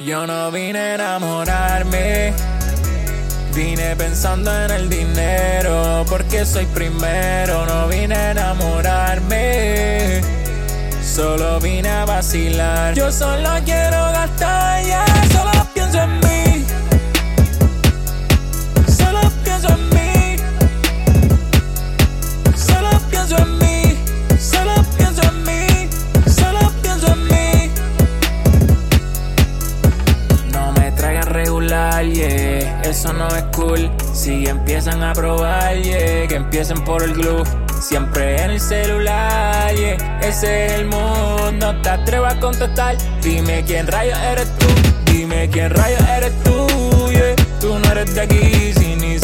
Yo no vine a enamorarme, vine pensando en el dinero, porque soy primero, no vine a enamorarme, solo vine a vacilar. Yo solo quiero gastar, ya, eso no es cool. Si empiezan a probar, yeah, que empiecen por el glue. Siempre en el celular, yeah, ese es el mundo. No te atrevas a contestar, dime quién rayos eres tú. Dime quién rayos eres tú, yeah. Tú no eres de aquí, si ni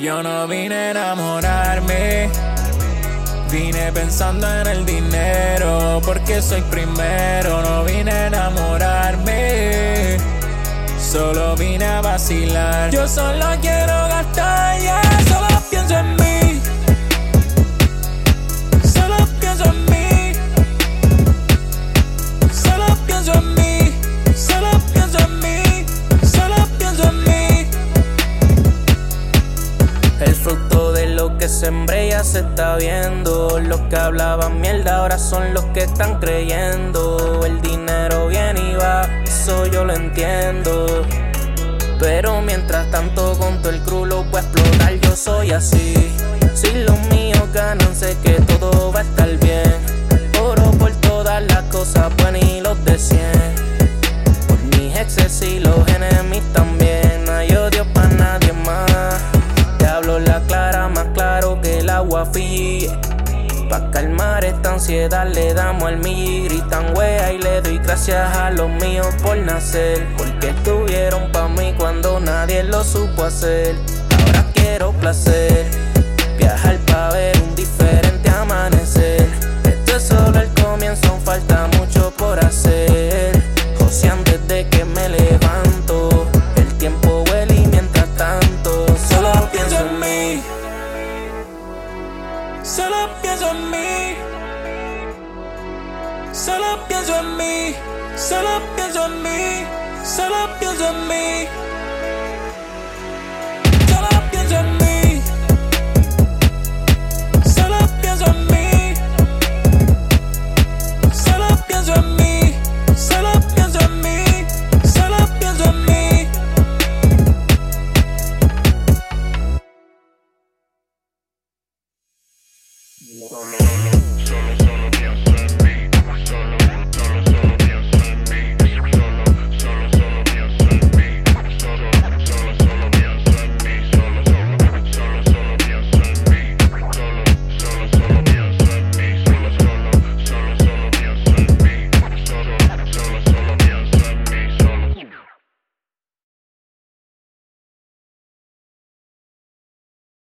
Yo no vine a enamorarme, vine pensando en el dinero, porque soy primero, no vine a enamorarme, solo vine a vacilar. Yo solo quiero gastar, ya, ya se está viendo. Los que hablaban mierda ahora son los que están creyendo. El dinero viene y va, eso yo lo entiendo. Pero mientras tanto con todo el crew lo explotar, yo soy así. Si los míos ganan, sé que todo va a estar bien. Oro por todas las cosas buenas y los de 100. Por mis exes y los enemigos también. Hay odio para nadie más. Te hablo la claro fría. Pa' calmar esta ansiedad le damos al mi gritan wea y le doy gracias a los míos por nacer. Porque estuvieron pa' mí cuando nadie lo supo hacer. Ahora quiero placer, viajar Solo pienso en mí, solo pienso en mí, solo pienso en mí. Solo pienso en mí. Solo pienso en mí. Solo pienso en mí. Solo pienso en mí. Solo pienso en mí.